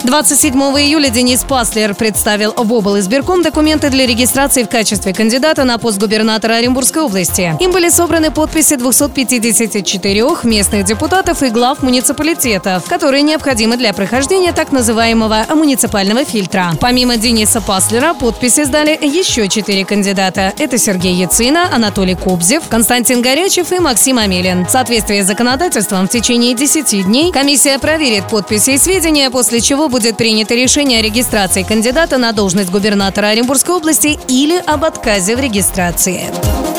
27 июля Денис Паслер представил в обл. избирком документы для регистрации в качестве кандидата на пост губернатора Оренбургской области. Им были собраны подписи 254 местных депутатов и глав муниципалитетов, которые необходимы для прохождения так называемого муниципального фильтра. Помимо Дениса Паслера, подписи сдали еще четыре кандидата. Это Сергей Яцина, Анатолий Кобзев, Константин Горячев и Максим Амелин. В соответствии с законодательством в течение 10 дней комиссия проверит подписи и сведения, после чего будет принято решение о регистрации кандидата на должность губернатора Оренбургской области или об отказе в регистрации.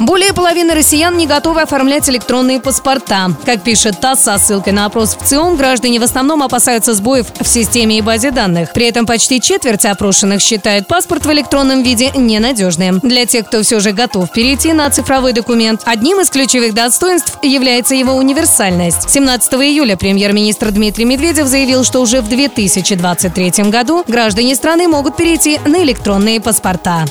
Более половины россиян не готовы оформлять электронные паспорта. Как пишет ТАСС со ссылкой на опрос в ЦИОМ, граждане в основном опасаются сбоев в системе и базе данных. При этом почти четверть опрошенных считают паспорт в электронном виде ненадежным. Для тех, кто все же готов перейти на цифровой документ, одним из ключевых достоинств является его универсальность. 17 июля премьер-министр Дмитрий Медведев заявил, что уже в 2023 году граждане страны могут перейти на электронные паспорта.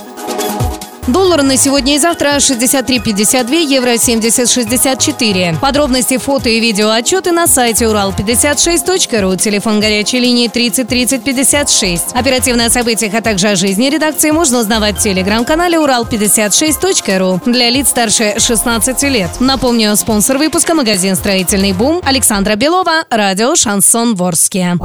Доллар на сегодня и завтра 63,52, евро 70,64. Подробности, фото и видео отчеты на сайте урал56.ру. Телефон горячей линии 30 30 56. Оперативно о событиях, а также о жизни редакции можно узнавать в телеграм-канале урал56.ру для лиц старше 16 лет. Напомню, спонсор выпуска магазин «Строительный бум» Александра Белова, радио «Шансон Ворске».